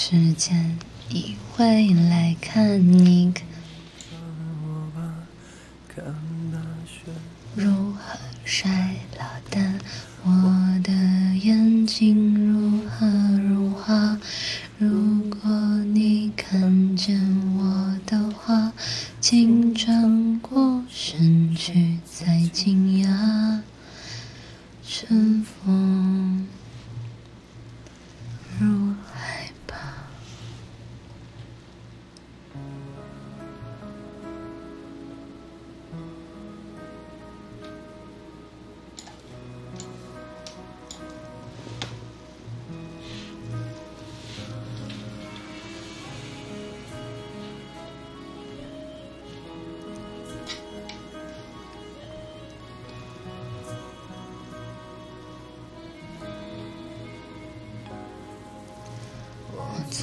时间你会来看你，如何衰老的我的眼睛如何融化？如果你看见我的话，请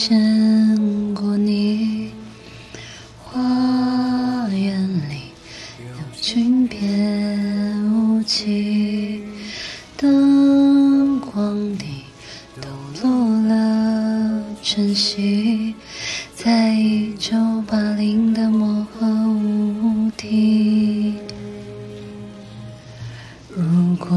见过你，花园里有裙翩舞起，灯光底抖落了晨曦，在一九八零的漠河舞厅。如果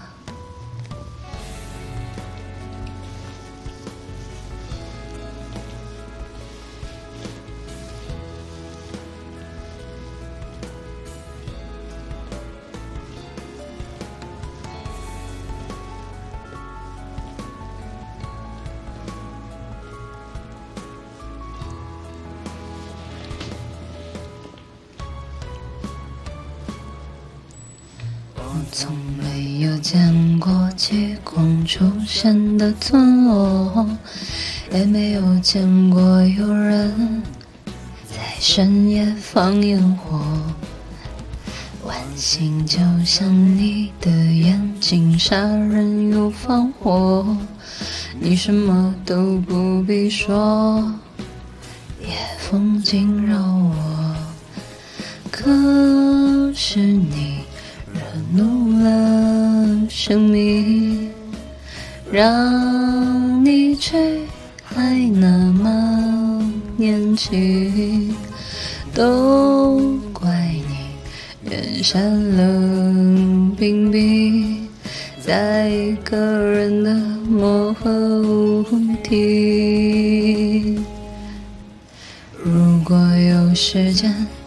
从没有见过极光出现的村落，也没有见过有人在深夜放烟火。晚星就像你的眼睛，杀人又放火。你什么都不必说，夜风惊扰我。可是你。怒了生命，让你去还那么年轻，都怪你眼山冷冰冰，在一个人的漠河舞厅。如果有时间，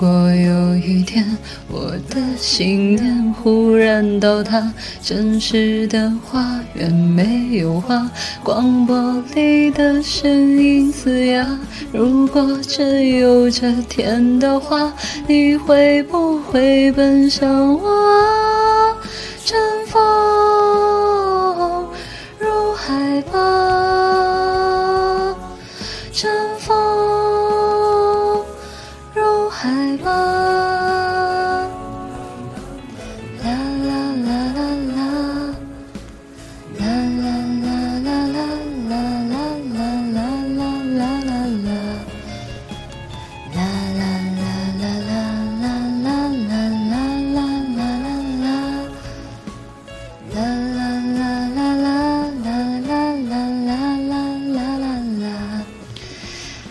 如果有一天我的信念忽然倒塌，真实的花园没有花，广播里的声音嘶哑。如果真有这天的话，你会不会奔向我？啊。海吧